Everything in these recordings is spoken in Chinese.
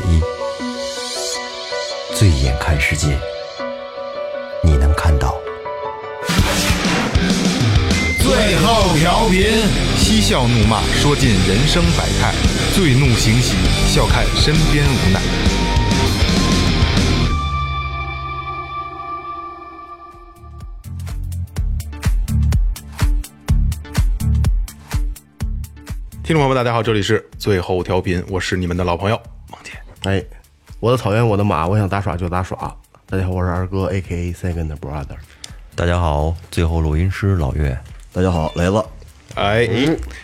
一，醉眼看世界，你能看到。最后调频，嬉笑怒骂，说尽人生百态；醉怒行喜，笑看身边无奈。听众朋友们，大家好，这里是最后调频，我是你们的老朋友。哎，我的草原，我的马，我想打耍就打耍。大家好，我是二哥，A K A Second Brother。大家好，最后录音师老岳。大家好，雷子，哎，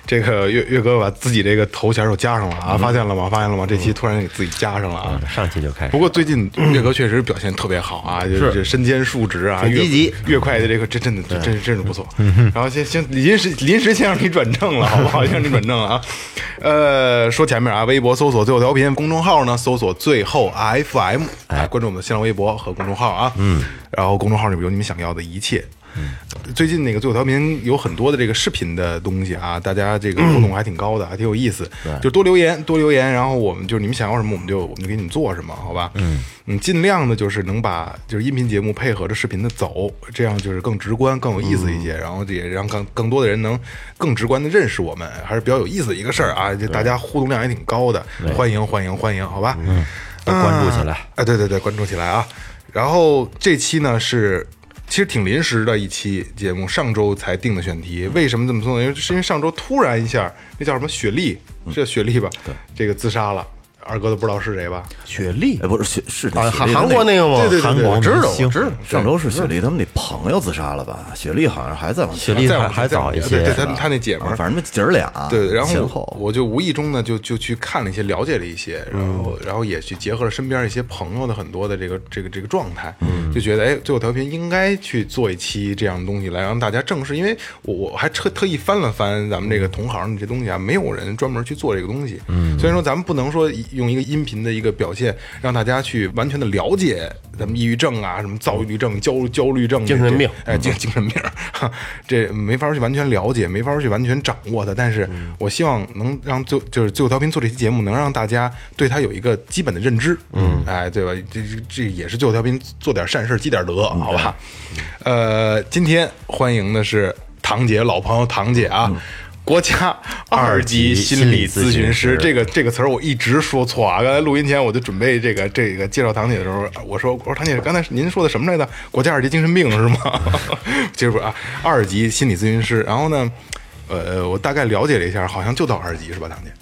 这个岳岳哥把自己这个头衔又加上了啊，发现了吗？发现了吗？这期突然给自己加上了啊。上期就开始不，过最近岳哥确实表现特别好啊，就是身兼数职啊，越越快的这个真真的真真真是不错。然后先先临时临时先让你转正了，好不好？先让你转正了啊。呃，说前面啊，微博搜索最后调频，公众号呢搜索最后 FM，哎，关注我们的新浪微博和公众号啊。嗯，然后公众号里边有你们想要的一切。最近那个最后调频有很多的这个视频的东西啊，大家这个互动还挺高的，还挺有意思。就多留言，多留言，然后我们就是你们想要什么，我们就我们就给你们做什么，好吧？嗯，嗯，尽量的就是能把就是音频节目配合着视频的走，这样就是更直观、更有意思一些，然后也让更更多的人能更直观的认识我们，还是比较有意思的一个事儿啊。就大家互动量也挺高的，欢迎欢迎欢迎，好吧？嗯，关注起来。哎，对对对，关注起来啊！然后这期呢是其实挺临时的一期节目，上周才定的选题。为什么这么说呢？因为是因为上周突然一下，那叫什么雪莉，是叫雪莉吧？对，这个自杀了。二哥都不知道是谁吧？雪莉哎，不是雪是啊，韩韩国那那个吗？对对对韩国我知道，我知道，上周是雪莉他们那朋友自杀了吧？雪莉好像还在往前雪莉再往还还早一些对对，他他那姐们反正姐儿俩，对，然后我就无意中呢，就就去看了一些，了解了一些，然后然后也去结合了身边一些朋友的很多的这个这个这个状态，就觉得哎，最后调频应该去做一期这样的东西来让大家正视，因为我我还特特意翻了翻咱们这个同行的这东西啊，没有人专门去做这个东西，嗯，虽然说咱们不能说用一个音频的一个表现让大家去完全的了解咱们抑郁症啊，什么躁郁症、焦焦虑症、精神病哎，精精神病，哈，这没法去完全了解，没法去完全掌握它。但是我希望能让最就是最后调频做这期节目，能让大家对它有一个基本的认知，嗯，哎，对吧？这这这也是最后调频做点善事积点德，好吧？呃，今天欢迎的是堂姐，老朋友堂姐啊。国家二级心理咨询师，这个这个词儿我一直说错啊！刚才录音前我就准备这个这个介绍堂姐的时候，我说我说堂姐，刚才您说的什么来着？国家二级精神病是吗？其实不是啊，二级心理咨询师。然后呢，呃，我大概了解了一下，好像就到二级是吧，堂姐？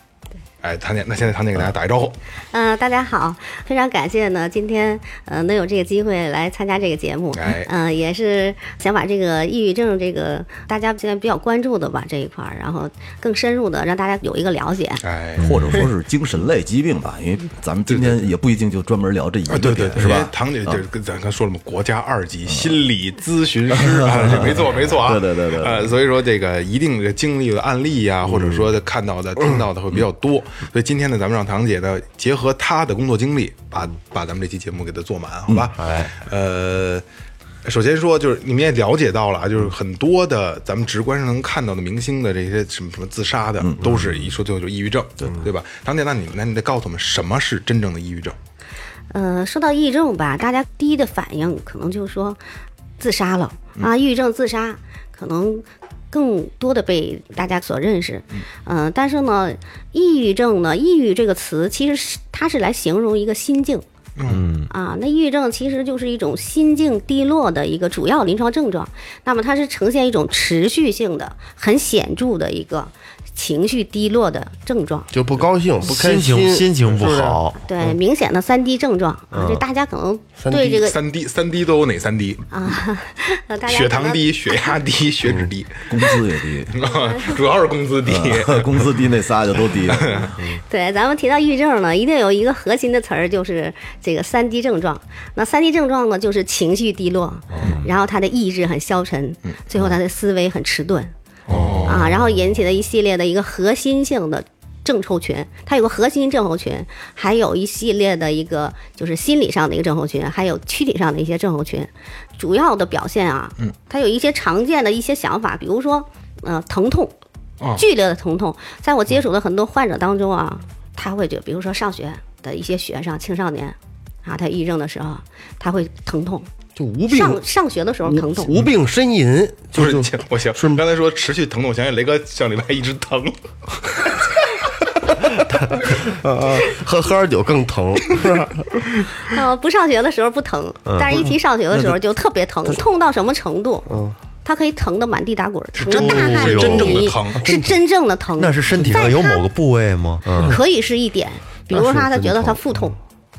哎，唐姐，那现在唐姐给大家打一招呼。嗯、大家好，非常感谢呢，今天呃能有这个机会来参加这个节目，哎嗯、也是想把这个抑郁症这个大家现在比较关注的吧这一块儿，然后更深入的让大家有一个了解。哎，或者说是精神类疾病吧，因为咱们今天也不一定就专门聊这一啊，个对对对，是吧？唐姐就是跟咱刚说了嘛，国家二级心理咨询师啊，这没错没错啊，对对对对对呃，所以说这个一定的经历的案例呀，或者说看到的、听到的会比较多，所以今天呢，咱们让唐姐呢结合她的工作经历，把把咱们这期节目给她做满，好吧？哎，呃。首先说，就是你们也了解到了啊，就是很多的咱们直观上能看到的明星的这些什么什么自杀的，都是一说最后就是抑郁症，对对吧？唐姐，那你那你得告诉我们什么是真正的抑郁症？呃，说到抑郁症吧，大家第一的反应可能就是说自杀了啊，抑郁症自杀可能更多的被大家所认识。嗯、但是呢，抑郁症呢，抑郁这个词其实是它是来形容一个心境。嗯啊，那抑郁症其实就是一种心境低落的一个主要临床症状。那么它是呈现一种持续性的、很显著的一个情绪低落的症状。就不高兴、不开心情心情不好，对，明显的三低症状啊，这大家可能对这个三低三低都有哪三低？啊，呃 大家血糖低、血压低、血脂低，工资也低，主要是工资低。工资低那仨就都低。对，咱们提到抑郁症呢，一定有一个核心的词儿，就是这个三低症状。那三低症状呢，就是情绪低落，然后他的意志很消沉，最后他的思维很迟钝。啊，啊，然后引起的一系列的一个核心性的症候群，它有个核心症候群，还有一系列的一个就是心理上的一个症候群，还有躯体上的一些症候群。主要的表现啊，嗯，它有一些常见的一些想法，比如说，呃，疼痛哦，剧烈的疼痛，在我接触的很多患者当中啊，他会就比如说上学的一些学生、青少年啊，他抑郁症的时候，他会疼痛，就无病上上学的时候疼痛，无病呻吟，就是就我行，刚才说持续疼痛，我想起雷哥上礼拜一直疼，喝喝点酒更疼，是吧？呃，不上学的时候不疼，但是一提上学的时候就特别疼，痛到什么程度？嗯，他可以疼得满地打滚，疼真的得大汗是真正的淋漓疼。是真正的疼。那是身体上有某个部位吗？嗯，可以是一点，比如说他他觉得他腹痛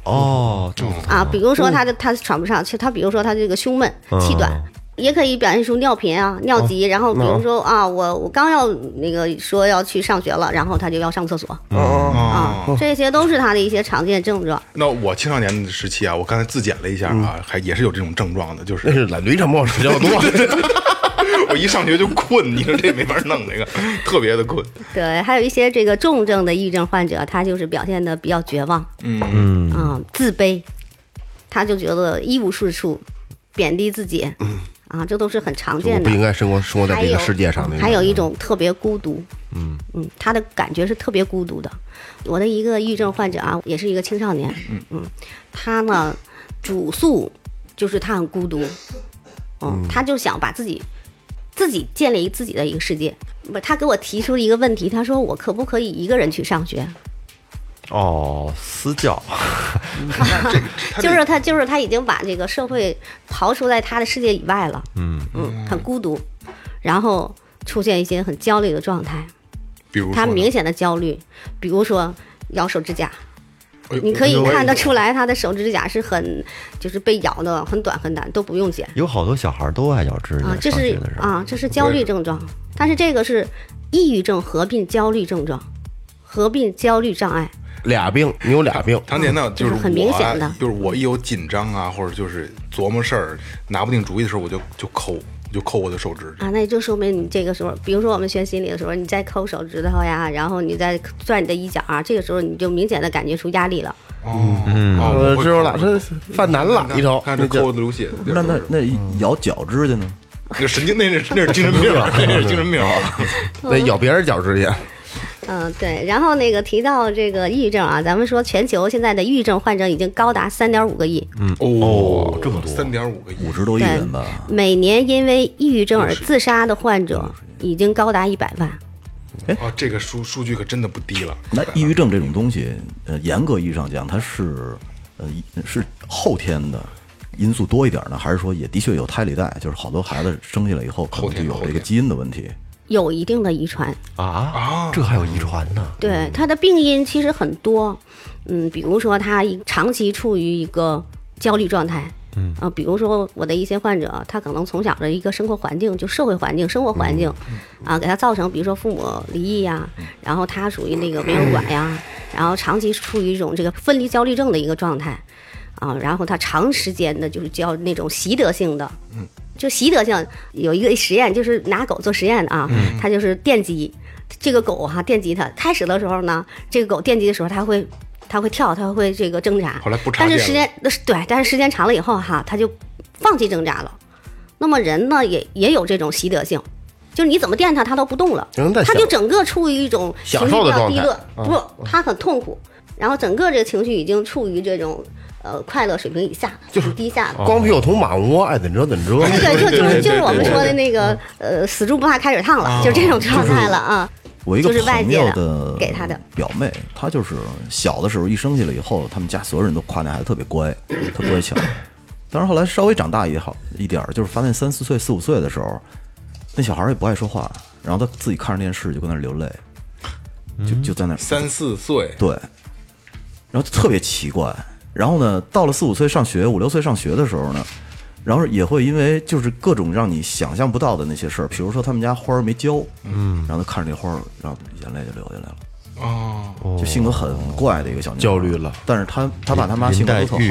哦，肚子疼啊，比如说他的他喘不上气，他比如说他这个胸闷、气短。也可以表现出尿频啊、尿急，然后比如说啊，我我刚要那个说要去上学了，然后他就要上厕所。哦，啊，这些都是他的一些常见症状。那我青少年的时期啊，我刚才自检了一下啊，还也是有这种症状的，就那是是懒驴长毛比较多。我一上学就困，你说这没法弄，这 个特别的困。对，还有一些这个重症的抑郁症患者，他就是表现的比较绝望，嗯。嗯。啊，自卑，他就觉得一无是处，贬低自己，啊，这都是很常见的。不应。该生活生活在这个世界上的。还有一种特别孤独，嗯。嗯，他的感觉是特别孤独的。我的一个抑郁症患者啊，也是一个青少年，嗯。嗯，他呢主诉就是他很孤独，嗯，他就想把自己自己建立自己的一个世界。不，他给我提出了一个问题，他说我可不可以一个人去上学？哦，私教，就是他，就是他已经把这个社会刨除在他的世界以外了，嗯嗯，很孤独，然后出现一些很焦虑的状态。比如他明显的焦虑，比如说咬手指甲，你可以看得出来他的手指甲是很，就是被咬的很短很短，都不用剪。有好多小孩都爱咬指甲啊，，这是啊，这是焦虑症状，但是这个是抑郁症合并焦虑症状，合并焦虑障碍。俩病，你有俩病，常年呢，就是很明显的。就是我一有紧张啊，或者就是琢磨事儿、拿不定主意的时候，我就就抠，就抠我的手指。啊，那就说明你这个时候，比如说我们学心理的时候，你在抠手指头呀，然后你在攥你的衣角啊，这个时候你就明显的感觉出压力了。哦，嗯哦我会知道了，抠这犯难了，一头，看这那就抠的流血那那那咬脚趾去呢？那神经，那是那是精神病，那是精神病。那咬别人脚趾甲，嗯，对。然后那个提到这个抑郁症啊，咱们说全球现在的抑郁症患者已经高达三点五个亿，嗯哦，这么多，三点五个亿，五十多亿人吧，每年因为抑郁症而自杀的患者已经高达一百万。哦，这个数数据可真的不低了。那抑郁症这种东西，呃，严格意义上讲，它是呃是后天的因素多一点呢，还是说也的确有胎里带？就是好多孩子生下来以后可能就有这个基因的问题。有一定的遗传，啊？啊。这还有遗传呢？对他的病因其实很多，嗯，比如说他一长期处于一个焦虑状态，嗯。啊，比如说我的一些患者，他可能从小的一个生活环境，就社会环境、生活环境，啊，给他造成，比如说父母离异呀，然后他属于那个没人管呀，然后长期处于一种这个分离焦虑症的一个状态，啊，然后他长时间的就是叫那种习得性的，嗯，就习得性有一个实验，就是拿狗做实验的啊，它就是电击这个狗哈、电击它，开始的时候呢，这个狗电击的时候它会它会跳，它会这个挣扎，后来不插但是时间对，但是时间长了以后哈，它就放弃挣扎了。那么人呢也也有这种习得性，就是你怎么电它，它都不动了，它就整个处于一种情享绪比较低落，不，它很痛苦，然后整个这个情绪已经处于这种呃快乐水平以下，就是低下的。光屁股捅马窝，爱怎么着怎么着。对，就就是就是我们说的那个呃，死猪不怕开水烫了，就这种状态了啊。我一个就是外朋友的的给他的表妹，她就是小的时候一生下来以后，他们家所有人都夸那孩子特别乖，特乖巧。但是后来稍微长大也好一点儿，就是发现三四岁、四五岁的时候，那小孩儿也不爱说话，然后他自己看着电视就跟那流泪，就就在那儿三四岁，对，然后就特别奇怪。然后呢，到了四五岁上学、五六岁上学的时候呢，然后也会因为就是各种让你想象不到的那些事儿，比如说他们家花儿没浇，嗯，然后他看着那花儿，然后眼泪就流下来了。哦，就性格很怪的一个小女孩焦虑了，但是他他爸他妈性格都特好，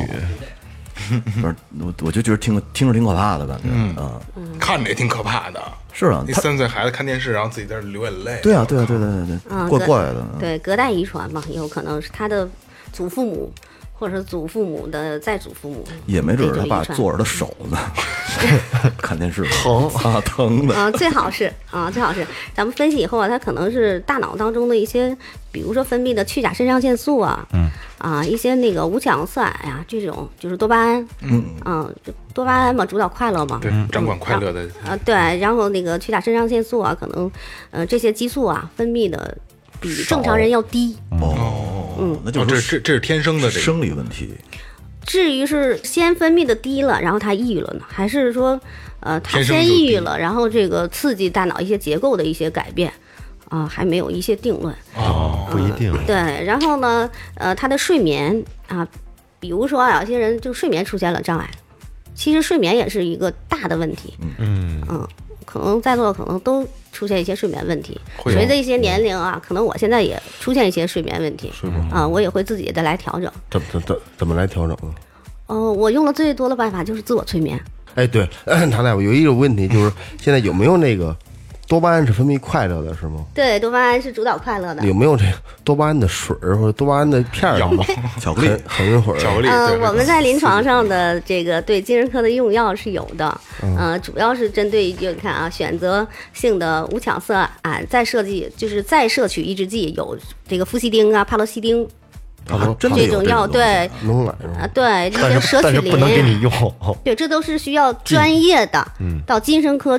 不是，我我就觉得听听着挺可怕的感觉，嗯。看着也挺可怕的。是啊他那三岁孩子看电视，然后自己在那流眼泪。对啊，对啊，对对对对嗯，怪怪的，对，隔代遗传嘛，有可能是他的祖父母或者是祖父母的再祖父母，也没准儿他爸坐着的手呢，看电视疼啊疼的，啊，最好是啊，最好是咱们分析以后啊，他可能是大脑当中的一些，比如说分泌的去甲肾上腺素啊，嗯，啊，一些那个五羟色胺呀、这种就是多巴胺，嗯，啊，就多巴胺嘛，主导快乐嘛，对，掌管快乐的。啊，对，然后那个去甲肾上腺素啊，可能，呃，这些激素啊分泌的比正常人要低。哦，那就哦，这是是这这是天生的这个。生理问题，至于是先分泌的低了，然后他抑郁了呢，还是说，呃，他天生先就抑郁了，然后这个刺激大脑一些结构的一些改变，啊、还没有一些定论。哦，不一定。对，然后呢，呃，他的睡眠啊，比如说啊，有些人就睡眠出现了障碍，其实睡眠也是一个大的问题。嗯嗯可能在座的可能都出现一些睡眠问题，随着一些年龄啊，可能我现在也出现一些睡眠问题，啊，我也会自己的来调整。怎么怎怎怎么来调整啊？哦，我用的最多的办法就是自我催眠。哎，对，唐大夫有一个问题就是，现在有没有那个多巴胺是分泌快乐的，是吗？对，多巴胺是主导快乐的。有没有这个多巴胺的水儿或者多巴胺的片儿 什么？巧克力很很会儿巧克力。呃，我们在临床上的这个对精神科的用药是有的，呃，主要是针对就你看啊，选择性的无羟色胺再设计，就是再摄取抑制剂，有这个夫西丁啊、帕罗西丁啊，真的有这种药，对，能来？啊，对，这些舍曲但是不能给你林，用，对，这都是需要专业的，到精神科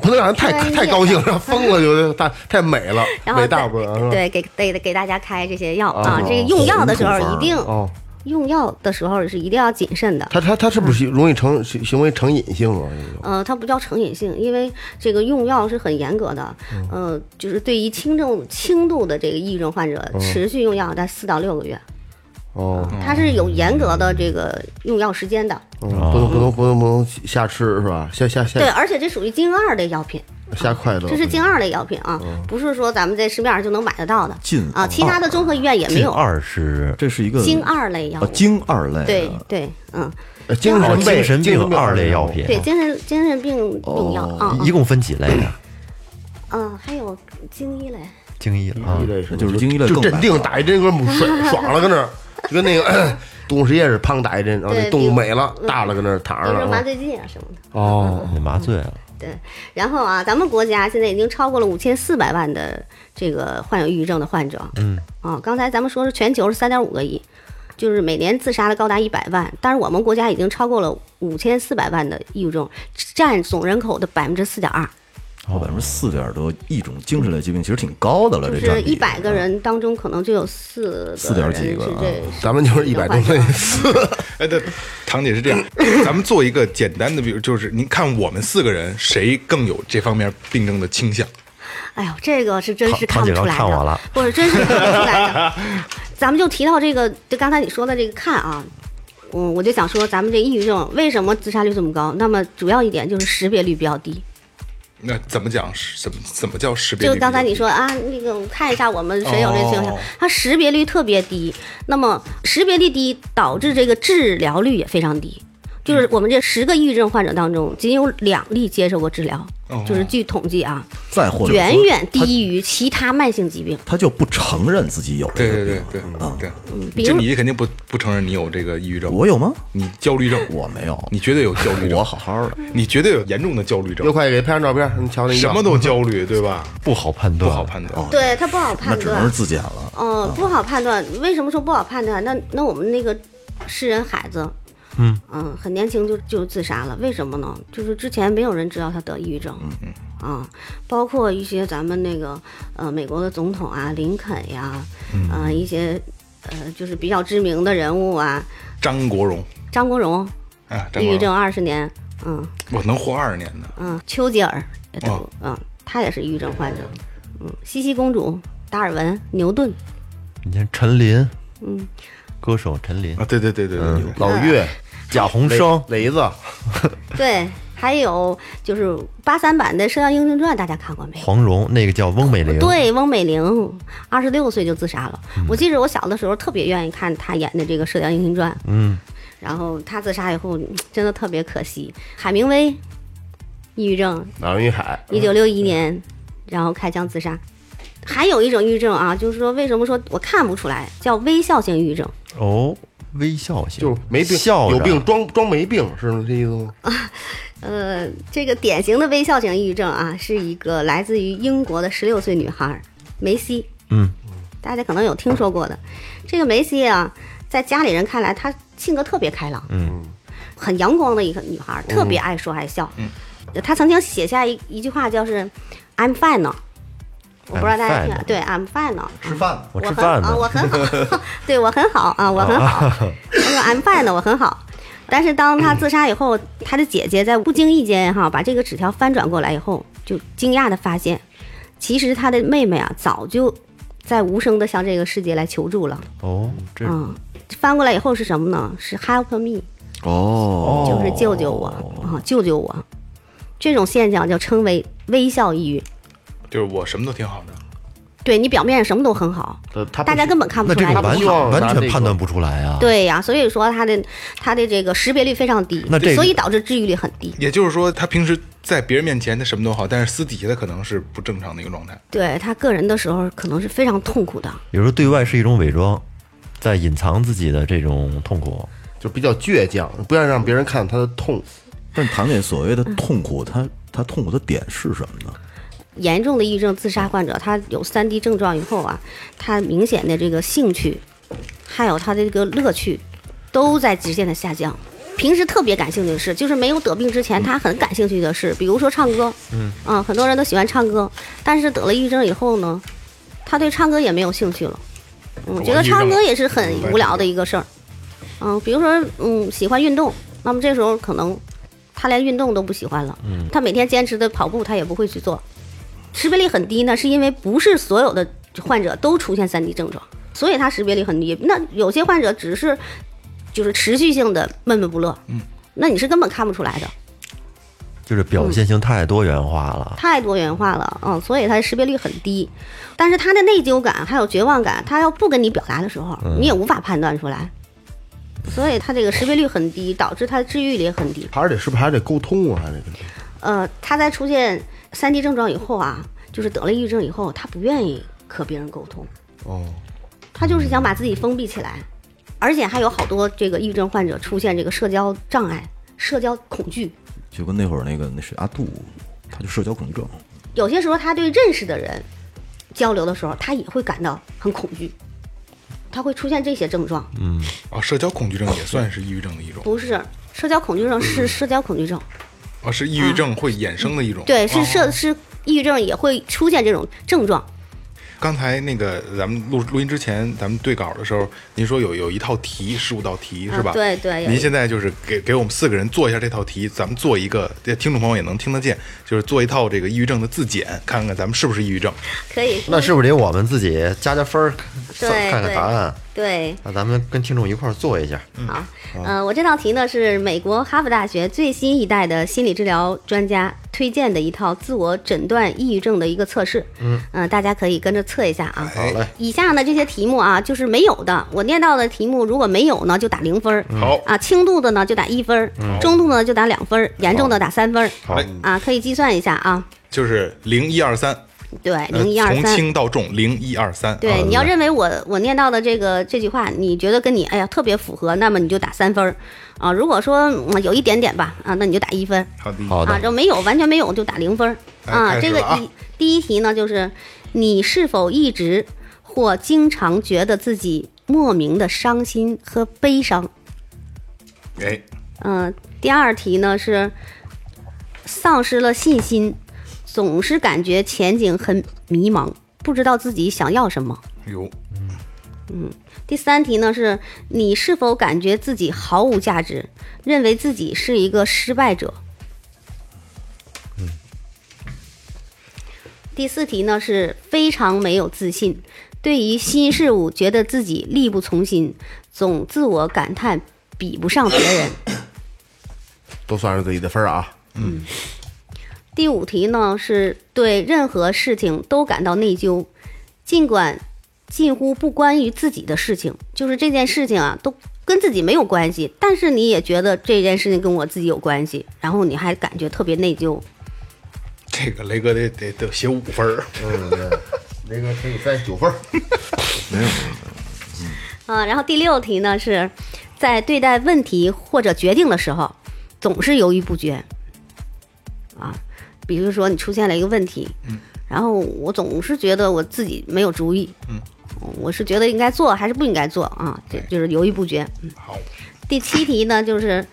不能让人太太高兴，让疯了就太太美了，然后美大再不了？对给得给大家开这些药哦啊，这个用药的时候一定哦，用药的时候是一定要谨慎的。他他他是不是容易成行行为成瘾性啊？呃，它不叫成瘾性，因为这个用药是很严格的。呃，就是对于轻重轻度的这个抑郁症患者，持续用药在四到六个月，哦，它是有严格的这个用药时间的。嗯不能不能不能不能瞎吃是吧？瞎瞎瞎对，而且这属于金二类药品，瞎快乐，这是精二类药品啊，不是说咱们在市面上就能买得到的进啊。其他的综合医院也没有。近二是这是一个京二类药啊，物，京二类的，对对，嗯，呃精哦神病精神病病二类药品，对，精神精神病用药啊，一共分几类啊？嗯，还有精一类。精一类啊就是精一类就镇定打一针，搁那爽爽了，搁那儿就跟那个动物实验室胖打一针，然后那动物比美了，大了搁那儿躺比如说麻着了麻。醉剂啊什么的。哦，那麻醉了，对，然后啊，咱们国家现在已经超过了五千四百万的这个患有抑郁症的患者。嗯，啊，刚才咱们说是全球是三点五个亿，就是每年自杀的高达一百万，但是我们国家已经超过了五千四百万的抑郁症，占总人口的百分之四点二，百分之四点多一种精神类疾病，其实挺高的了，这占比是一百个人当中可能就有四四点几个咱们就是一百多四，哎，对，堂姐是这样，咱们做一个简单的，比如就是您看我们四个人谁更有这方面病症的倾向？哎呦，这个是真是唐唐姐看不出来的看我了，不是真是看不出来的。咱们就提到这个，就刚才你说的这个看啊，嗯，我就想说，咱们这抑郁症为什么自杀率这么高？那么主要一点就是识别率比较低。那怎么讲？怎么怎么叫识别？就刚才你说啊，那个我看一下我们谁有这倾向哦，它识别率特别低。那么识别率低导致这个治疗率也非常低。就是我们这十个抑郁症患者当中，仅有两例接受过治疗，哦就是据统计啊，再或者远远低于其他慢性疾病。他就不承认自己有这对对个病。对对对，比如就你肯定不不承认你有这个抑郁症，我有吗？你焦虑症，我没有，你绝对有焦虑症，我好好的。你绝对有严重的焦虑症又，快给拍张照片，你瞧那什么都焦虑，对吧？不好判断，不好判断。对他不好判断只能是，自检了。嗯，不好判断。为什么说不好判断？那那我们那个诗人孩子，嗯。很年轻就就自杀了，为什么呢？就是之前没有人知道他得抑郁症，嗯啊，包括一些咱们那个呃美国的总统啊，林肯呀，呃一些呃就是比较知名的人物啊，张国荣。张国荣抑郁症二十年，嗯。我能活二十年呢。嗯，丘吉尔也得哦。嗯，他也是抑郁症患者，嗯，茜茜公主、达尔文、牛顿。你看陈琳，嗯，歌手陈琳。啊，，对对对对对，老岳、贾宏雷声，雷子，对，还有就是八三版的《射雕英雄传》，大家看过没？黄蓉，那个叫翁美玲，对，翁美玲二十六岁就自杀了。我记得我小的时候特别愿意看她演的这个《射雕英雄传》，嗯，然后她自杀以后，嗯真的特别可惜。海明威，抑郁症，王云海，一九六一年，然后开枪自杀。还有一种抑郁症啊，就是说为什么说我看不出来，叫微笑性抑郁症。哦，微笑型就是没病，笑有病装装没病，是这意思吗？呃，这个典型的微笑型抑郁症啊，是一个来自于英国的十六岁女孩梅西。嗯，大家可能有听说过的。这个梅西啊，在家里人看来，她性格特别开朗，嗯，很阳光的一个女孩，特别爱说爱笑。嗯，她曾经写下一一句话，叫是 "I'm fine 呢。我不知道大家听对，I'm fine 呢。吃饭我很我吃饭啊，我，很好，对我很好啊，我很好。他说 I'm fine 的，我很好。但是当他自杀以后，他的姐姐在不经意间哈把这个纸条翻转过来以后，就惊讶的发现，其实他的妹妹啊早就在无声的向这个世界来求助了。哦，这嗯，翻过来以后是什么呢？是 Help me，哦，就是救救我啊，救救我。这种现象就称为微笑抑郁。就是我什么都挺好的，对你表面上什么都很好，呃他大家根本看不出来你那这个完全完全判断不出来啊。对呀、所以说他的他的这个识别率非常低，那这个所以导致治愈率很低。也就是说，他平时在别人面前他什么都好，但是私底下他可能是不正常的一个状态。对他个人的时候，可能是非常痛苦的。有时候对外是一种伪装，在隐藏自己的这种痛苦。就比较倔强，不要让别人看他的痛。但是唐姐所谓的痛苦，他他痛苦的点是什么呢？严重的抑郁症自杀患者，他有三 D 症状以后啊，他明显的这个兴趣，还有他的这个乐趣，都在直线的下降。平时特别感兴趣的事，就是没有得病之前，他很感兴趣的事，比如说唱歌，嗯，啊，很多人都喜欢唱歌，但是得了抑郁症以后呢，他对唱歌也没有兴趣了，嗯，觉得唱歌也是很无聊的一个事儿，嗯，比如说，嗯，喜欢运动，那么这时候可能他连运动都不喜欢了，嗯，他每天坚持的跑步，他也不会去做，识别率很低呢，是因为不是所有的患者都出现三 D 症状，所以他识别率很低。那有些患者只是就是持续性的闷闷不乐，嗯，那你是根本看不出来的，就是表现性太多元化了。太多元化了，嗯，所以他识别率很低。但是他的内疚感还有绝望感，他要不跟你表达的时候，你也无法判断出来，所以他这个识别率很低，导致他的治愈率也很低。还是得是不是还得沟通啊？还得呃，他在出现三级症状以后啊，就是得了抑郁症以后，他不愿意和别人沟通，哦，他就是想把自己封闭起来，而且还有好多这个抑郁症患者出现这个社交障碍、社交恐惧。就跟那会儿那个那谁阿杜，他就社交恐惧症。有些时候，他对认识的人交流的时候，他也会感到很恐惧，他会出现这些症状。嗯，啊，社交恐惧症也算是抑郁症的一种，不是社交恐惧症，是社交恐惧症。哦，是抑郁症会衍生的一种。对，是哦社是抑郁症也会出现这种症状。刚才那个咱们录录音之前，咱们对稿的时候，您说有有一套题，十五道题是吧？啊对对您现在就是给给我们四个人做一下这套题，咱们做一个，这听众朋友也能听得见，就是做一套这个抑郁症的自检，看看咱们是不是抑郁症。可以，那是不是得我们自己加加分儿，算看看答案？对。那咱们跟听众一块儿做一下。好，呃，我这道题呢是美国哈佛大学最新一代的心理治疗专家推荐的一套自我诊断抑郁症的一个测试。嗯、大家可以跟着测一下啊。好嘞以下呢这些题目啊就是没有的，我念到的题目如果没有呢就打零分儿。好啊，轻度的呢就打一分儿，中度呢就打两分儿，严重的打三分儿。好嘞，啊，可以计算一下啊。就是零一二三，对，呃零一二三从三。轻到重，零一二三。对，你要认为我我念到的这个这句话，你觉得跟你哎呀特别符合，那么你就打三分儿啊。如果说、嗯有一点点吧啊，那你就打一分儿好的，啊。好的，这没有完全没有就打零分啊。这个一第一题呢，就是你是否一直或经常觉得自己莫名的伤心和悲伤？哎，嗯、第二题呢是丧失了信心，总是感觉前景很迷茫，不知道自己想要什么。有第三题呢是你是否感觉自己毫无价值，认为自己是一个失败者？嗯第四题呢是非常没有自信，对于新事物觉得自己力不从心，总自我感叹比不上别人。都算是自己的分儿啊。嗯第五题呢是对任何事情都感到内疚，尽管近乎不关于自己的事情，就是这件事情啊，都跟自己没有关系，但是你也觉得这件事情跟我自己有关系，然后你还感觉特别内疚。这个雷哥得得得写五分儿。嗯，对，那个乘以三九分儿。啊，然后第六题呢是在对待问题或者决定的时候，总是犹豫不决。啊，比如说你出现了一个问题，嗯，然后我总是觉得我自己没有主意，嗯，我是觉得应该做还是不应该做啊，这就是犹豫不决。嗯，好，第七题呢就是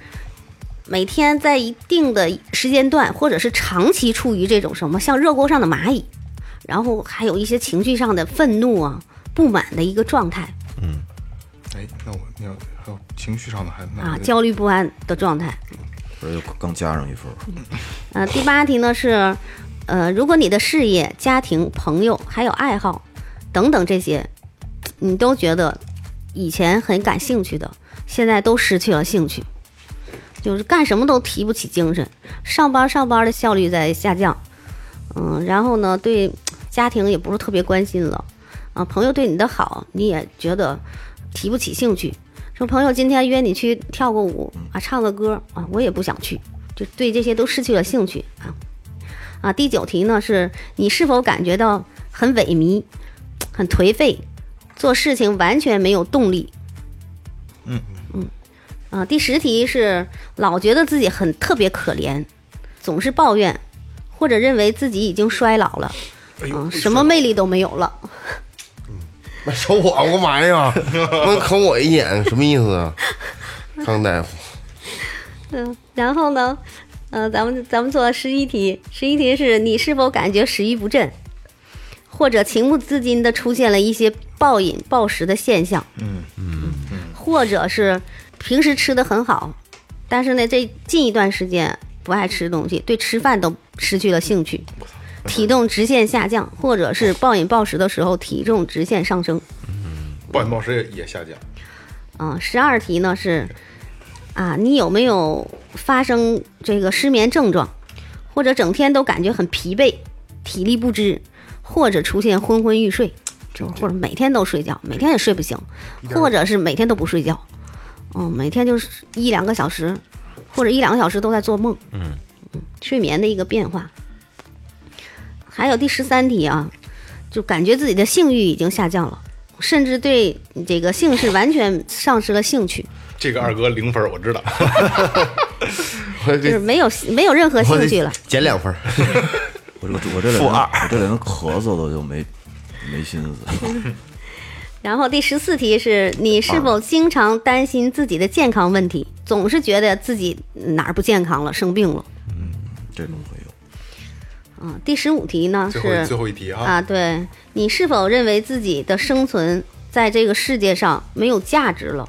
每天在一定的时间段或者是长期处于这种什么像热锅上的蚂蚁，然后还有一些情绪上的愤怒啊、不满的一个状态。嗯哎，那我你要还有情绪上的还那啊，焦虑不安的状态。这又刚加上一分嗯，呃，第八题呢是，呃，如果你的事业、家庭、朋友还有爱好等等这些，你都觉得以前很感兴趣的，现在都失去了兴趣，就是干什么都提不起精神，上班上班的效率在下降，嗯，然后呢，对家庭也不是特别关心了，啊，朋友对你的好你也觉得提不起兴趣。说朋友今天约你去跳个舞啊，唱个歌啊，我也不想去，就对这些都失去了兴趣啊。啊，第九题呢是你是否感觉到很萎靡、很颓废，做事情完全没有动力？嗯嗯。啊，第十题是老觉得自己很特别可怜，总是抱怨，或者认为自己已经衰老了，嗯，什么魅力都没有了。那瞅我干嘛呀？那瞅我一眼什么意思啊？康大夫，嗯，然后呢，呃，咱们咱们做十一题，十一题是你是否感觉食欲不振，或者情不自禁的出现了一些暴饮暴食的现象，嗯嗯，或者是平时吃的很好，但是呢，这近一段时间不爱吃东西，对吃饭都失去了兴趣，体重直线下降，或者是暴饮暴食的时候体重直线上升。嗯暴饮暴食也也下降。啊，十二题呢是啊，你有没有发生这个失眠症状，或者整天都感觉很疲惫、体力不支，或者出现昏昏欲睡，就或者每天都睡觉，每天也睡不醒，或者是每天都不睡觉，嗯，每天就是一两个小时，或者一两个小时都在做梦，嗯睡眠的一个变化。还有第十三题啊，就感觉自己的性欲已经下降了。甚至对这个姓氏完全丧失了兴趣，这个二哥零分，我知道。就是没有没有任何兴趣了。减两分 儿。我这我这连我这连咳嗽都就没没心思。然后第十四题是你是否经常担心自己的健康问题，总是觉得自己哪儿不健康了，生病了。嗯这种会有，啊，第十五题呢最后一是最后一题啊，啊，对你是否认为自己的生存在这个世界上没有价值了？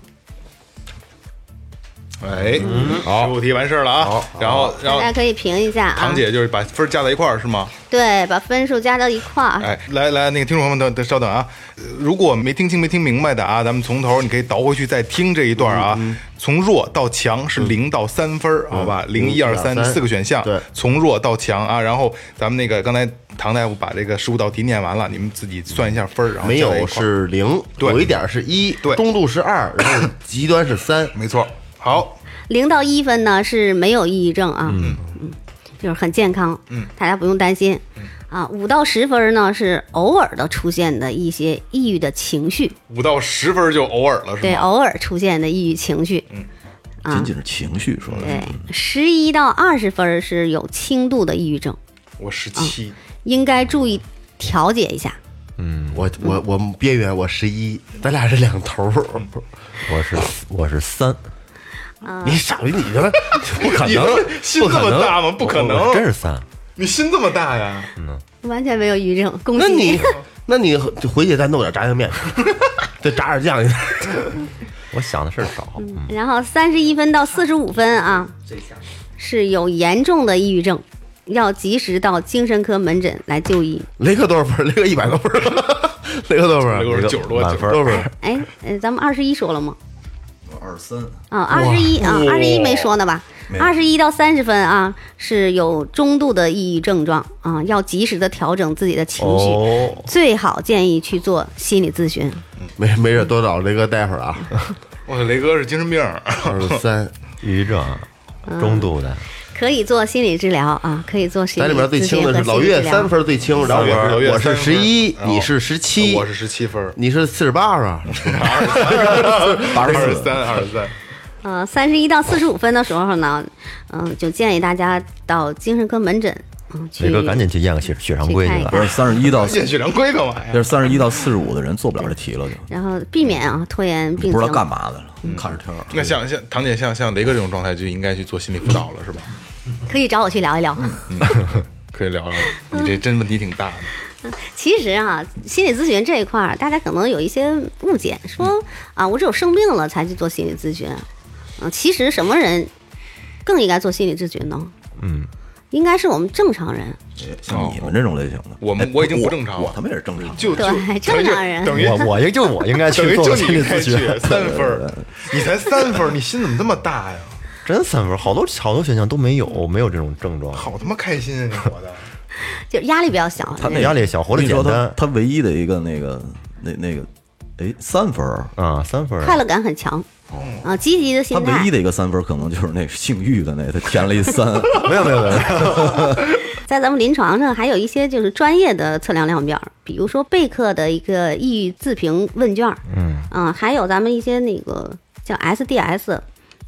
哎，十五题完事儿了啊。然后然后大家可以评一下啊堂。姐就是把分儿加在一块儿是吗？对，把分数加到一块儿。哎，来来，那个听众朋友们，等等稍等啊，呃如果没听清、没听明白的啊，咱们从头你可以倒回去再听这一段啊。从弱到强是零到三分儿，好吧？零一二三四个选项，对从弱到强啊。然后咱们那个刚才唐大夫把这个十五道题念完了，你们自己算一下分儿，然后没有是零，对有一点是一，对中度是二，然后极端是三。没错。好，零到一分呢是没有抑郁症啊，嗯。嗯就是很健康，嗯，大家不用担心。啊，五到十分呢是偶尔的出现的一些抑郁的情绪，五到十分就偶尔了，是对，偶尔出现的抑郁情绪。啊。仅仅是情绪说的。对，十一到二十分是有轻度的抑郁症，我十七，应该注意调节一下。嗯我我我边缘我十一，咱俩是两头儿。我是我是三，你傻逼，你他妈 不可能，心这。么大吗？不可能，真是三。你心这么大呀？嗯完全没有抑郁症，恭喜那你 那你就回去再弄点炸酱面，再炸点酱。我想的事儿少，嗯然后三十一分到四十五分啊，是有严重的抑郁症，要及时到精神科门诊来就医。雷克多少分？雷克一百多分。雷克多少分？九十多，满分九十多少分？哎，呃，咱们二十一说了吗？二十三，啊，二十一啊，二十一没说呢吧？二十一到三十分啊，是有中度的抑郁症状啊，要及时的调整自己的情绪，哦，最好建议去做心理咨询。没没事，多找雷哥待会儿啊。我雷哥是精神病，二十三，抑郁症，中度的，可以做心理治疗啊，可以做心理咱里面最轻的是老心理治疗岳三。分最轻，然后我老是十一，哦你是十七，我是十七分，你是四十八是吧？二十三，二十三。呃，三十一到四十五分的时候呢，嗯、就建议大家到精神科门诊，嗯，去雷哥赶紧去验个血血常规去吧去看一看。不是三十一到，验血常规干嘛呀？这是三十一到四十五的人做不了这题了，就然后避免啊拖延病情。不知道干嘛的了，看着挺好。那像像堂姐像像雷哥这种状态就应该去做心理辅导了，是吧？可以找我去聊一聊。可以聊聊，你这真问题挺大的。其实啊，心理咨询这一块儿，大家可能有一些误解，说啊，我只有生病了才去做心理咨询。嗯、其实什么人更应该做心理咨询呢？嗯，应该是我们正常人。像你们这种类型的，哎我们我已经不正常了我他妈也是正常。就就对正常人等于我我应就我应该去做心理咨询，三分儿，你才三分儿，你心怎么这么大呀？真三分，好多好多选项都没有，没有这种症状，好他妈开心啊！你活的，就压力比较小。他那压力小，活得我跟你说，他简单他唯一的一个那个那那个，哎，三分。啊，三分。快乐感很强，啊，积极的他心态唯一。的一个三分可能就是那个性欲的那，他填了一三。没有没有没有，在咱们临床上还有一些就是专业的测量量表，比如说贝克的一个抑郁自评问卷，嗯，啊，还有咱们一些那个叫 SDS，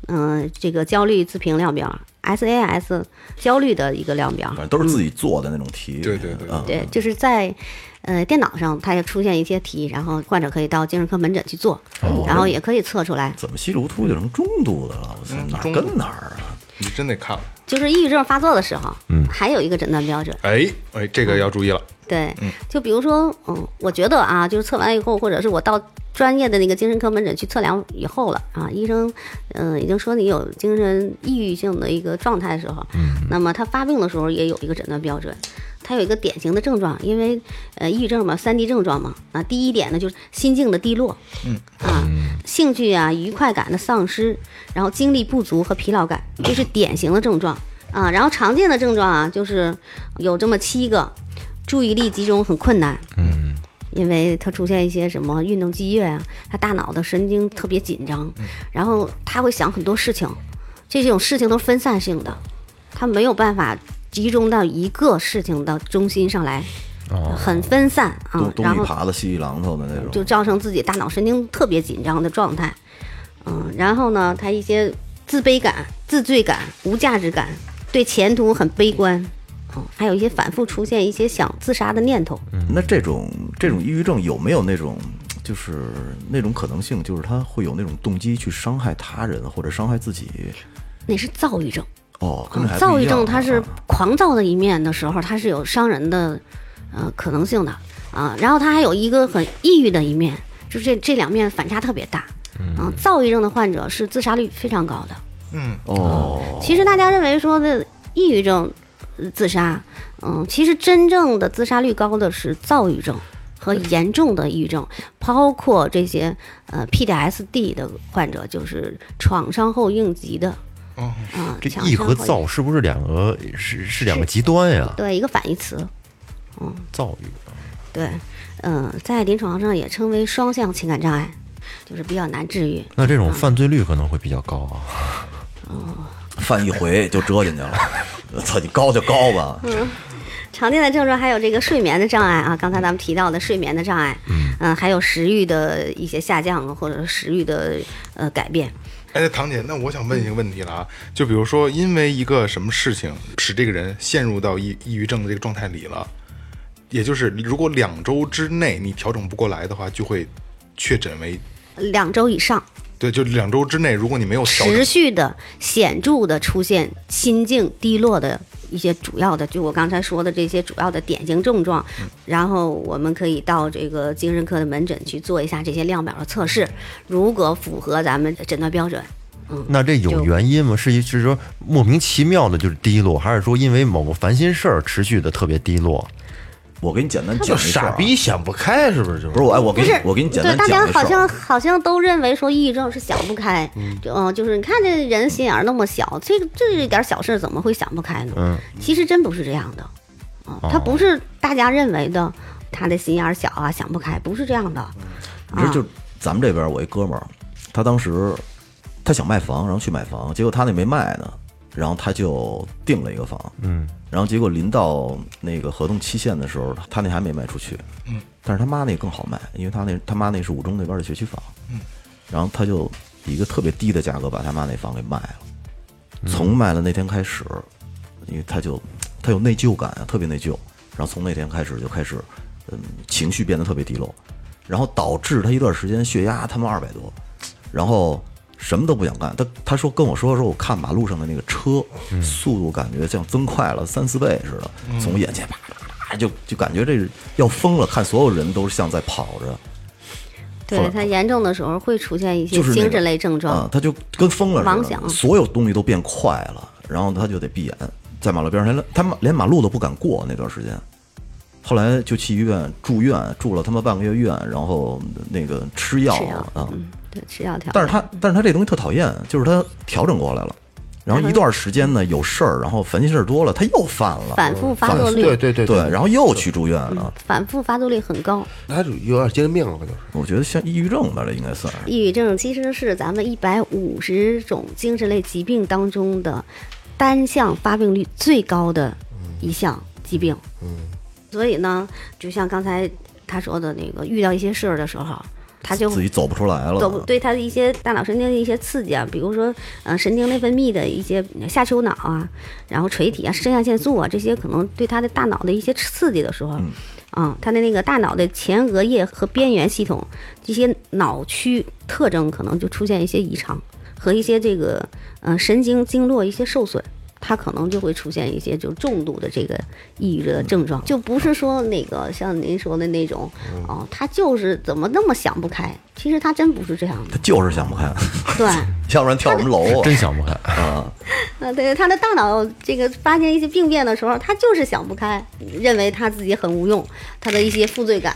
嗯、这个焦虑自评量表，SAS 焦虑的一个量表反，正都是自己做的那种题。对对对啊，对，就是在呃电脑上它也出现一些题，然后患者可以到精神科门诊去做，然后也可以测出来。怎么稀里糊涂就成中度的了？我操，哪儿跟哪儿啊？你真得看了。就是抑郁症发作的时候，嗯，还有一个诊断标准，哎哎，这个要注意了。对，就比如说，嗯，我觉得啊，就是测完以后，或者是我到专业的那个精神科门诊去测量以后了啊，医生，嗯、已经说你有精神抑郁性的一个状态的时候，嗯，那么他发病的时候也有一个诊断标准，它有一个典型的症状，因为呃，抑郁症嘛，三 D 症状嘛，啊，第一点呢就是心境的低落，嗯啊，兴趣啊、愉快感的丧失，然后精力不足和疲劳感，这是典型的症状啊。然后常见的症状啊，就是有这么七个，注意力集中很困难，嗯，因为他出现一些什么运动激越啊，他大脑的神经特别紧张，然后他会想很多事情，这种事情都是分散性的，他没有办法集中到一个事情的中心上来，很分散啊东，东然后一耙子西一榔头的那种。就造成自己大脑神经特别紧张的状态。嗯，然后呢，他一些自卑感、自罪感、无价值感，对前途很悲观。嗯，还有一些反复出现一些想自杀的念头。那这种这种抑郁症有没有那种就是那种可能性，就是他会有那种动机去伤害他人或者伤害自己？那是躁郁症。哦，躁郁症它是啊狂躁的一面的时候，它是有伤人的呃可能性的啊。然后它还有一个很抑郁的一面，就这这两面反差特别大。嗯，躁郁症的患者是自杀率非常高的。嗯哦，其实大家认为说的抑郁症呃自杀，嗯，其实真正的自杀率高的是躁郁症和严重的抑郁症，包括这些呃 PTSD 的患者，就是创伤后应激的。哦嗯，这抑和躁是不是两个是是两个极端呀？对一个反义词，嗯躁郁，对，嗯、在临床上也称为双向情感障碍，就是比较难治愈。那这种犯罪率可能会比较高啊。犯一回就折进去了。操，你高就高吧。嗯常见的症状还有这个睡眠的障碍啊，刚才咱们提到的睡眠的障碍，嗯、还有食欲的一些下降或者是食欲的呃改变。哎，唐姐，那我想问一个问题了啊，就比如说，因为一个什么事情使这个人陷入到抑抑郁症的这个状态里了，也就是如果两周之内你调整不过来的话，就会确诊为两周以上，对，就两周之内，如果你没有持，续的、显著的出现心境低落的一些主要的，就我刚才说的这些主要的典型症状，然后我们可以到这个精神科的门诊去做一下这些量表的测试，如果符合咱们诊断标准，嗯那这有原因吗？是一是说莫名其妙的就是低落，还是说因为某个烦心事儿持续的特别低落？我给你简单就讲傻逼想不开是不是？就是不是我哎，我给不是，你我给你简对，大单讲一事家好像。好像都认为说抑郁症是想不开，就嗯，就是你看这人心眼那么小，这个这点小事怎么会想不开呢？嗯，其实真不是这样的，啊，他不是大家认为的，他的心眼小啊，想不开，不是这样的。你说就咱们这边我一哥们儿，他当时他想卖房，然后去买房，结果他那没卖呢，然后他就订了一个房，嗯，然后结果临到那个合同期限的时候，他那还没卖出去，嗯，但是他妈那更好卖，因为他那他妈那是五中那边的学区房，嗯，然后他就以一个特别低的价格把他妈那房给卖了，从卖了那天开始，因为他就他有内疚感啊，特别内疚，然后从那天开始就开始，嗯，情绪变得特别低落，然后导致他一段时间血压他妈二百多，然后什么都不想干。他他说跟我说说，我看马路上的那个车，速度感觉像增快了三四倍似的，从我眼前啪啪啪就就感觉这要疯了，看所有人都是像在跑着。对他严重的时候会出现一些精神类症状，啊，他就跟疯了似的，妄想所有东西都变快了，然后他就得闭眼，在马路边上，连他妈连马路都不敢过那段时间。后来就去医院住院，住了他妈半个月院，然后那个吃药吃药啊。嗯，对，吃药调。但是他但是他这东西特讨厌，就是他调整过来了，然后一段时间呢有事儿，然后烦心事儿多了，他又犯了，反复发作率，对对对对，然后又去住院了。反复发作率很高。他就有点精神病了，就是。我觉得像抑郁症吧，这应该算是。抑郁症其实是咱们一百五十种精神类疾病当中的单项发病率最高的一项疾病。嗯，所以呢，就像刚才他说的那个，遇到一些事儿的时候，他就自己走不出来了，走不对他的一些大脑神经的一些刺激啊，比如说呃神经内分泌的一些下丘脑啊，然后垂体啊、肾上腺素啊这些可能对他的大脑的一些刺激的时候，啊，他的那个大脑的前额叶和边缘系统这些脑区特征可能就出现一些异常和一些这个呃神经经络一些受损。他可能就会出现一些就重度的这个抑郁的症状，就不是说那个像您说的那种，哦，他就是怎么那么想不开？其实他真不是这样的。他就是想不开，对，要不然跳什么楼啊？真想不开。啊！啊，对，他的大脑这个发现一些病变的时候，他就是想不开，认为他自己很无用，他的一些负罪感、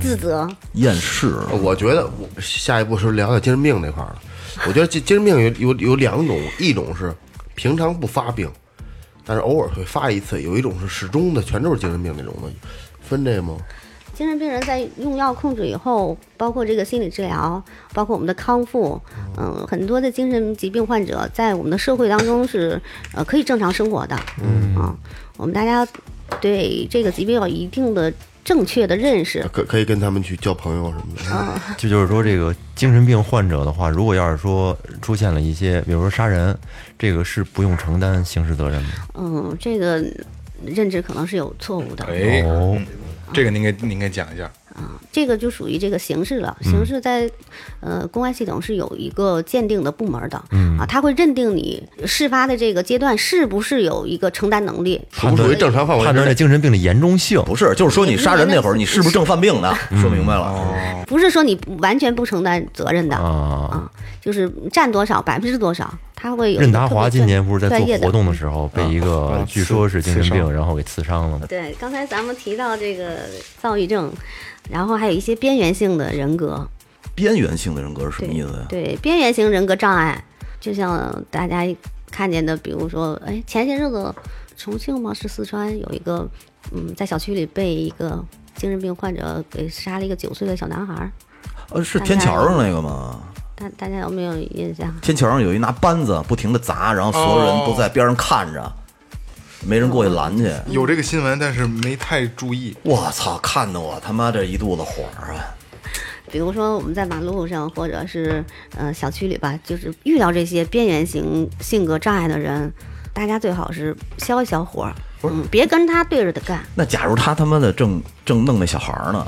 自责，厌世，我觉得我下一步是聊聊精神病那块儿了。我觉得精精神病有有有两种，一种是平常不发病，但是偶尔会发一次；有一种是始终的，全都是精神病那种的，分这个吗？精神病人在用药控制以后，包括这个心理治疗，包括我们的康复，嗯、很多的精神疾病患者在我们的社会当中是呃可以正常生活的，嗯。啊，我们大家对这个疾病有一定的正确的认识，可可以跟他们去交朋友什么的。这就是说，这个精神病患者的话，如果要是说出现了一些，比如说杀人，这个是不用承担刑事责任的。嗯，这个认知可能是有错误的，哎，哦，这个您给您给讲一下。啊这个就属于这个刑事了。嗯刑事在呃公安系统是有一个鉴定的部门的，嗯啊，他会认定你事发的这个阶段是不是有一个承担能力。属不属于正常范围判断这？精神病的严重性。不是，就是说你杀人那会儿，你是不是正犯病呢？说明白了，不是说你完全不承担责任的啊啊，就是占多少百分之多少，他会有任达华今年不是在做活动的时候被一个啊据说是精神病，然后给刺伤了吗？对，刚才咱们提到这个躁郁症，然后还有一些边缘性的人格，边缘性的人格是什么意思呀？对，边缘型人格障碍，就像大家看见的，比如说，哎，前些日子重庆吗？是四川有一个，嗯，在小区里被一个精神病患者给杀了一个九岁的小男孩儿，呃，是天桥上那个吗？大大家有没有印象？天桥上有一拿扳子不停的砸，然后所有人都在边上看着，没人过去拦去。有这个新闻，但是没太注意。我操，看得我他妈这一肚子火啊！比如说我们在马路上，或者是呃小区里吧，就是遇到这些边缘型性格障碍的人，大家最好是消一消火，嗯，别跟他对着的干。那假如他他妈的正正弄那小孩儿呢，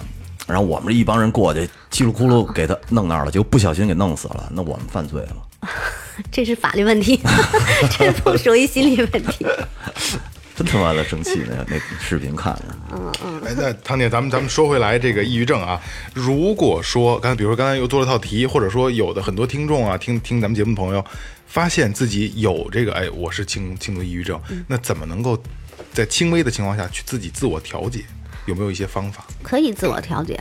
然后我们这一帮人过去，叽里咕噜给他弄那儿了，就不小心给弄死了，那我们犯罪了，这是法律问题，这不属于心理问题。真他妈的生气！呢那视频看着，哎，那唐姐，咱们咱们说回来这个抑郁症啊，如果说刚才比如说刚才又做了套题，或者说有的很多听众啊，听听咱们节目朋友，发现自己有这个哎，我是轻轻度抑郁症，那怎么能够在轻微的情况下去自己自我调节？有没有一些方法？可以自我调节。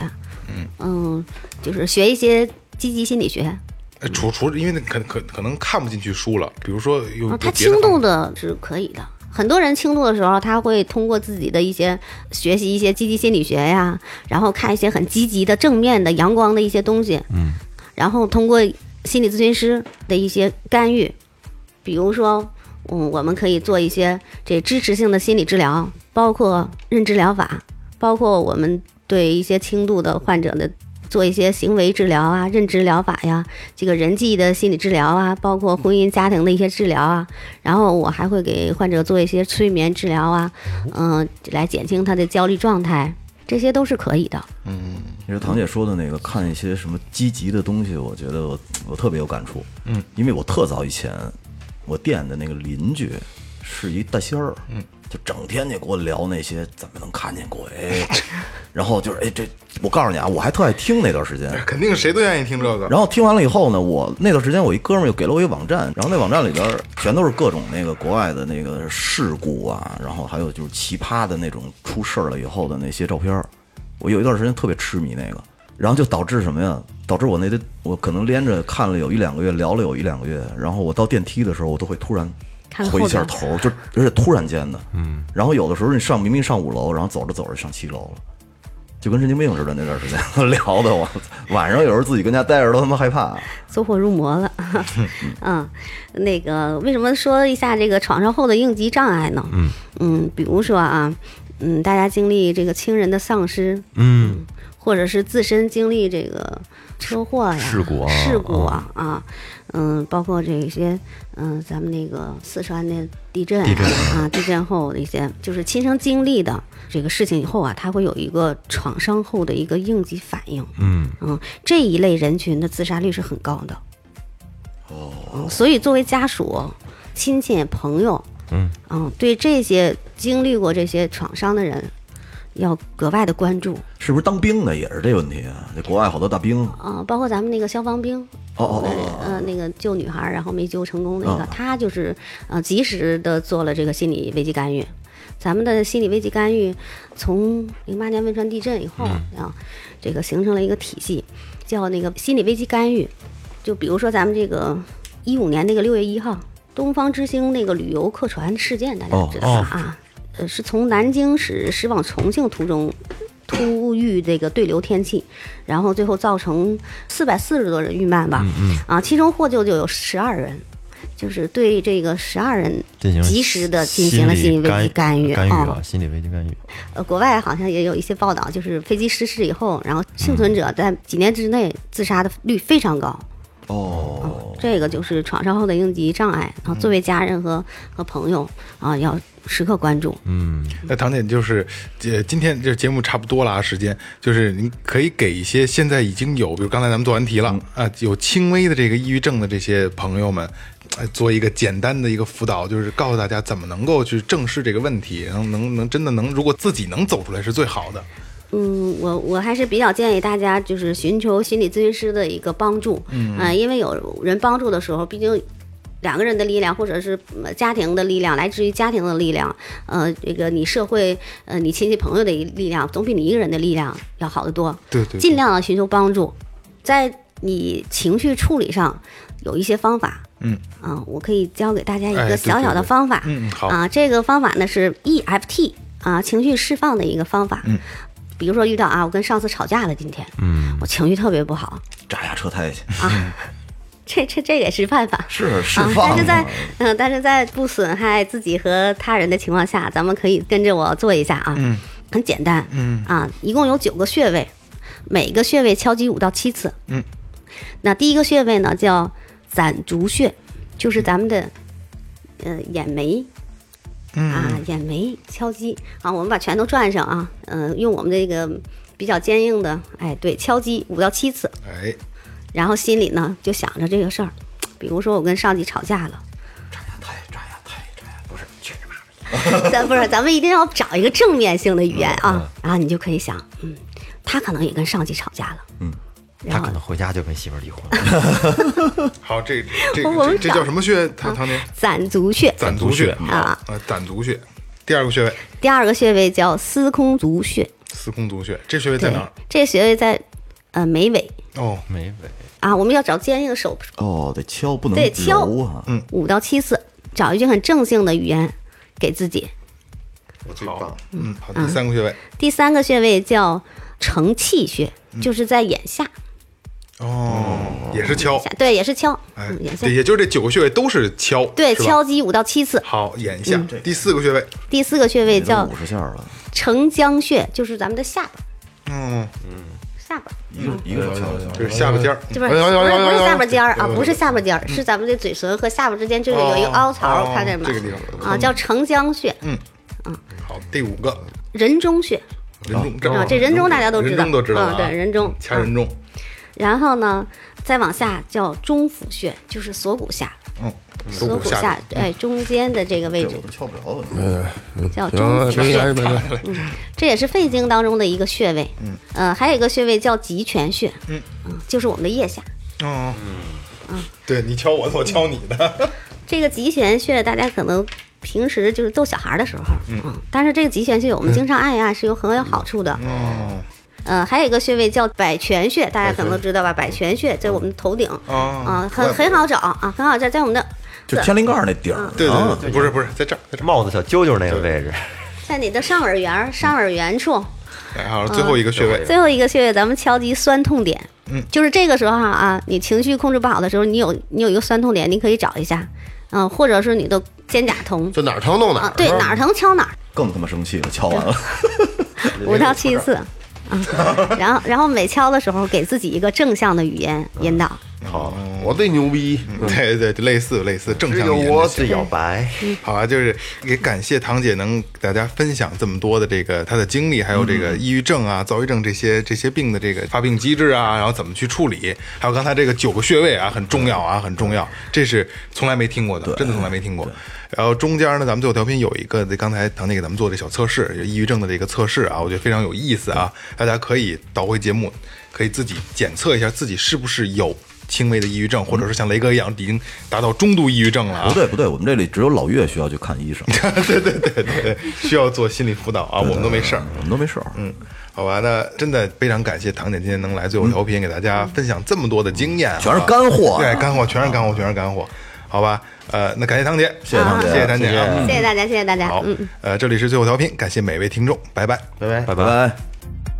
嗯就是学一些积极心理学。呃除除因为那可可可能看不进去书了，比如说有他轻度的是可以的。很多人轻度的时候，他会通过自己的一些学习一些积极心理学呀，然后看一些很积极的、正面的、阳光的一些东西，嗯，然后通过心理咨询师的一些干预，比如说，嗯，我们可以做一些这支持性的心理治疗，包括认知疗法，包括我们对一些轻度的患者的做一些行为治疗啊、认知疗法呀，这个人际的心理治疗啊，包括婚姻家庭的一些治疗啊，然后我还会给患者做一些催眠治疗啊，嗯、来减轻他的焦虑状态，这些都是可以的。嗯其实唐姐说的那个看一些什么积极的东西，我觉得我我特别有感触。嗯，因为我特早以前，我店的那个邻居是一大仙儿，嗯，就整天就给我聊那些怎么能看见鬼，然后就是哎这，我告诉你啊，我还特爱听那段时间。肯定谁都愿意听这个。然后听完了以后呢，我那段时间我一哥们儿又给了我一网站，然后那网站里边儿全都是各种那个国外的那个事故啊，然后还有就是奇葩的那种出事儿了以后的那些照片儿。我有一段时间特别痴迷那个，然后就导致什么呀？导致我那得我可能连着看了有一两个月，聊了有一两个月，然后我到电梯的时候，我都会突然看回一下头，就而且突然间的，嗯。然后有的时候你上明明上五楼，然后走着走着上七楼了。就跟神经病似的，那段时间 聊的我，晚上有时候自己跟家待着都他妈害怕。走火入魔了。嗯，那个为什么说一下这个床上后的应急障碍呢？嗯比如说啊，嗯，大家经历这个亲人的丧失，嗯，或者是自身经历这个车祸呀、事故啊事故啊啊，嗯，包括这些，嗯，咱们那个四川的地震地震啊，地震后的一些就是亲身经历的这个事情以后啊，他会有一个创伤后的一个应急反应。嗯嗯，这一类人群的自杀率是很高的。哦，所以作为家属、亲戚、朋友，嗯对这些经历过这些创伤的人，要格外的关注。是不是当兵的也是这个问题啊？那国外好多大兵，啊、包括咱们那个消防兵，哦哦哦呃，那个救女孩儿然后没救成功那个，哦他就是呃及时的做了这个心理危机干预。咱们的心理危机干预，从零八年汶川地震以后啊，这个形成了一个体系，叫那个心理危机干预。就比如说咱们这个一五年那个六月一号，东方之星那个旅游客船事件，大家哦知道吧？啊，呃，是从南京驶驶往重庆途中。突遇这个对流天气，然后最后造成四百四十多人遇难吧，啊，其中获救就有十二人，就是对这个十二人进行及时的进行了心理危机干预啊干预啊，心理危机干预。呃，国外好像也有一些报道，就是飞机失事以后，然后幸存者在几年之内自杀的率非常高。哦，这个就是创伤后的应急障碍啊，作为家人和和朋友啊，要时刻关注。嗯，那唐姐就是，呃，今天这节目差不多了啊，时间就是您可以给一些现在已经有，比如刚才咱们做完题了啊、有轻微的这个抑郁症的这些朋友们，呃，做一个简单的一个辅导，就是告诉大家怎么能够去正视这个问题，能能能真的能，如果自己能走出来是最好的。嗯，我我还是比较建议大家就是寻求心理咨询师的一个帮助，嗯、呃，因为有人帮助的时候，毕竟两个人的力量或者是呃家庭的力量，来自于家庭的力量，呃，这个你社会呃你亲戚朋友的力量，总比你一个人的力量要好得多。对对对尽量的寻求帮助，在你情绪处理上有一些方法。嗯啊，我可以教给大家一个小小的方法。嗯好啊，这个方法呢是 EFT 啊，情绪释放的一个方法。嗯，比如说遇到啊，我跟上司吵架了，今天，嗯，我情绪特别不好，扎压车胎去，这这这也是办法。是是啊，但是在嘛。嗯、但是在不损害自己和他人的情况下，咱们可以跟着我做一下啊，嗯，很简单，嗯。啊，一共有九个穴位，每个穴位敲击五到七次，嗯，那第一个穴位呢叫攒竹穴，就是咱们的呃眼眉。啊，眼眉敲击。啊，我们把拳头转上啊，嗯、用我们这个比较坚硬的，哎，对，敲击五到七次，哎，然后心里呢就想着这个事儿，比如说我跟上级吵架了，不是去你妈！咱不是，咱们一定要找一个正面性的语言啊，然后你就可以想，嗯，他可能也跟上级吵架了，嗯，他可能回家就跟媳妇儿离婚了。好，这这这这叫什么穴？唐唐姐，攒足穴，攒足穴啊，啊，攒足穴。第二个穴位，第二个穴位叫司空足穴，司空足穴，这穴位在哪儿？这个穴位在呃眉尾。哦，眉尾，啊，我们要找坚硬的手，哦，得敲，不能对敲揉啊。嗯。五到七次，找一句很正性的语言给自己。好，嗯，好，第三个穴位，第三个穴位叫承气穴，嗯。就是在眼下，哦，也是敲，对，也是敲，哎嗯，眼下。对，，也就是这九个穴位都是敲，对，敲击五到七次。好，眼下，第四个穴位，第四个穴位叫五十下了，承浆穴，就是咱们的下巴，嗯。嗯，下巴，一个一个敲一下。就是下巴尖儿，这不是不是不是下巴尖儿啊，不是下巴尖儿，是咱们的嘴唇和下巴之间这里有一个凹槽，哦看见吗？这个地方啊，叫承浆穴、嗯。嗯好，第五个。人中穴。人中啊，这人中大家都知道，都知道啊，啊对，人中掐人中，啊然后呢，再往下叫中府穴，就是锁骨下，嗯，锁骨下下，哎，中间的这个位置。这我都敲不着了。叫中，府穴。嗯。这也是肺经当中的一个穴位。嗯，呃，还有一个穴位叫极泉穴。嗯。就是我们的腋下。哦，嗯。对你敲我的，我敲你的，这个极泉穴，大家可能平时就是逗小孩的时候，嗯，但是这个极泉穴我们经常按一按，是有很有好处的。哦，呃，还有一个穴位叫百泉穴，大家可能都知道吧？百泉穴在我们头顶，哦。啊，很很好找啊，很好找，在我们的就天灵盖儿那顶儿，对啊对对，不是不是，在这儿，在这儿，帽子小揪揪那个位置，在你的上耳缘儿、上耳缘处。来，好，最后一个穴位，最后一个穴位，咱们敲击酸痛点。嗯，就是这个时候啊，你情绪控制不好的时候，你有你有一个酸痛点，你可以找一下，嗯、或者是你的肩胛疼。就哪儿疼弄哪儿？啊，，对，哪儿疼敲哪儿，更他妈生气了，敲完了。五到七次。然后然后每敲的时候给自己一个正向的语言引导，好，我最牛逼，对对，类似类似正只向的穴最摇摆。好啊，就是也感谢堂姐能给大家分享这么多的这个她的经历，还有这个抑郁症啊、躁郁症这些这些病的这个发病机制啊，然后怎么去处理，还有刚才这个九个穴位啊，很重要啊，很重要，这是从来没听过的，真的从来没听过。然后中间呢，咱们最后调频有一个，刚才唐姐给咱们做的小测试，有抑郁症的这个测试啊，我觉得非常有意思啊，大家可以倒回节目，可以自己检测一下自己是不是有。轻微的抑郁症，或者是像雷哥一样已经达到中度抑郁症了啊！不对不对，我们这里只有老岳需要去看医生，对对对对，需要做心理辅导啊，我们都没事儿。我们都没事儿。嗯，好吧，那真的非常感谢唐姐今天能来最后调频，给大家分享这么多的经验啊，全是干货对，干货全是干货，全是干货，好吧？呃，那感谢唐姐，谢谢唐姐谢谢唐姐啊。谢谢大家，谢谢大家，好嗯嗯。，呃，这里是最后调频，感谢每位听众，拜拜，拜拜，拜拜拜。